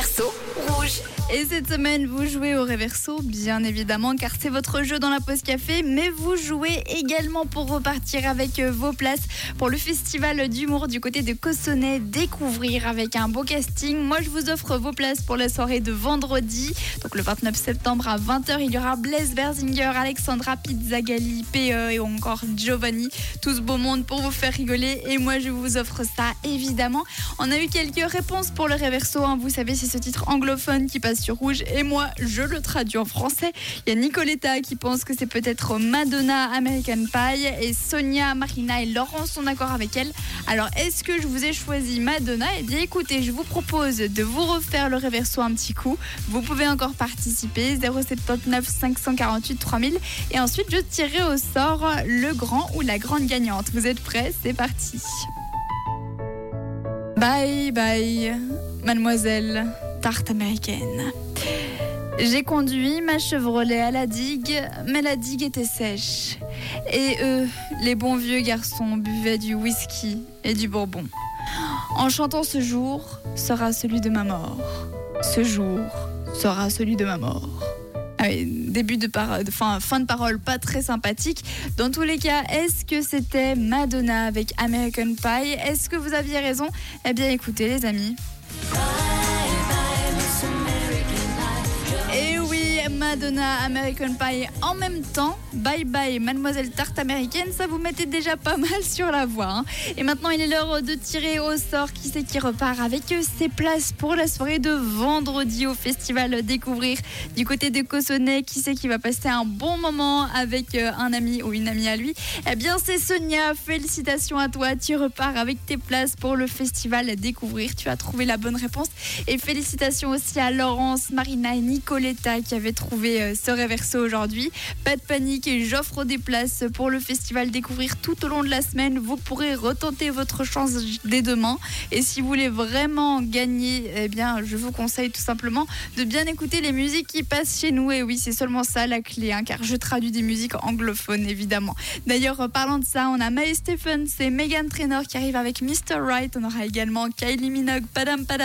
Rouge. Et cette semaine, vous jouez au Reverso, bien évidemment, car c'est votre jeu dans la pause café, mais vous jouez également pour repartir avec euh, vos places pour le festival d'humour du côté de Cossonay, découvrir avec un beau casting. Moi, je vous offre vos places pour la soirée de vendredi, donc le 29 septembre à 20h. Il y aura Blaise Berzinger, Alexandra Pizzagalli, PE et encore Giovanni, tout ce beau monde pour vous faire rigoler. Et moi, je vous offre ça, évidemment. On a eu quelques réponses pour le Reverso. hein. Vous savez, c'est ce titre anglophone qui passe rouge et moi je le traduis en français. Il y a Nicoletta qui pense que c'est peut-être Madonna American Pie et Sonia, Marina et Laurent sont d'accord avec elle. Alors est-ce que je vous ai choisi Madonna? Eh bien écoutez, je vous propose de vous refaire le réverso un petit coup. Vous pouvez encore participer 079 548 3000 et ensuite je tirerai au sort le grand ou la grande gagnante. Vous êtes prêts? C'est parti. Bye bye, mademoiselle tarte américaine. J'ai conduit ma Chevrolet à la digue, mais la digue était sèche. Et eux, les bons vieux garçons, buvaient du whisky et du bourbon. En chantant ce jour sera celui de ma mort. Ce jour sera celui de ma mort. Ah oui, début de, par... de- fin, fin de parole pas très sympathique. Dans tous les cas, est-ce que c'était Madonna avec American Pie? Est-ce que vous aviez raison? Eh bien écoutez les amis. Madonna, American Pie en même temps. Bye bye, Mademoiselle Tarte Américaine, ça vous mettait déjà pas mal sur la voie. hein. Et maintenant, il est l'heure de tirer au sort qui c'est qui repart avec ses places pour la soirée de vendredi au festival Découvrir du côté de Cossonay. Qui c'est qui va passer un bon moment avec euh, un ami ou une amie à lui? Eh bien, c'est Sonia. Félicitations à toi. Tu repars avec tes places pour le festival Découvrir. Tu as trouvé la bonne réponse. Et félicitations aussi à Laurence, Marina et Nicoletta qui avaient trouvé euh, ce réverso aujourd'hui. Pas de panique et j'offre des places pour le festival Découvrir tout au long de la semaine. Vous pourrez retenter votre chance dès demain. Et si vous voulez vraiment gagner, eh bien, je vous conseille tout simplement de bien écouter les musiques qui passent chez nous. Et oui, c'est seulement ça la clé, hein, car je traduis des musiques anglophones évidemment. D'ailleurs, parlant de ça, on a Mae Stephens et Megan Trainor qui arrivent avec Mr. Right. On aura également Kylie Minogue, Padam Padam.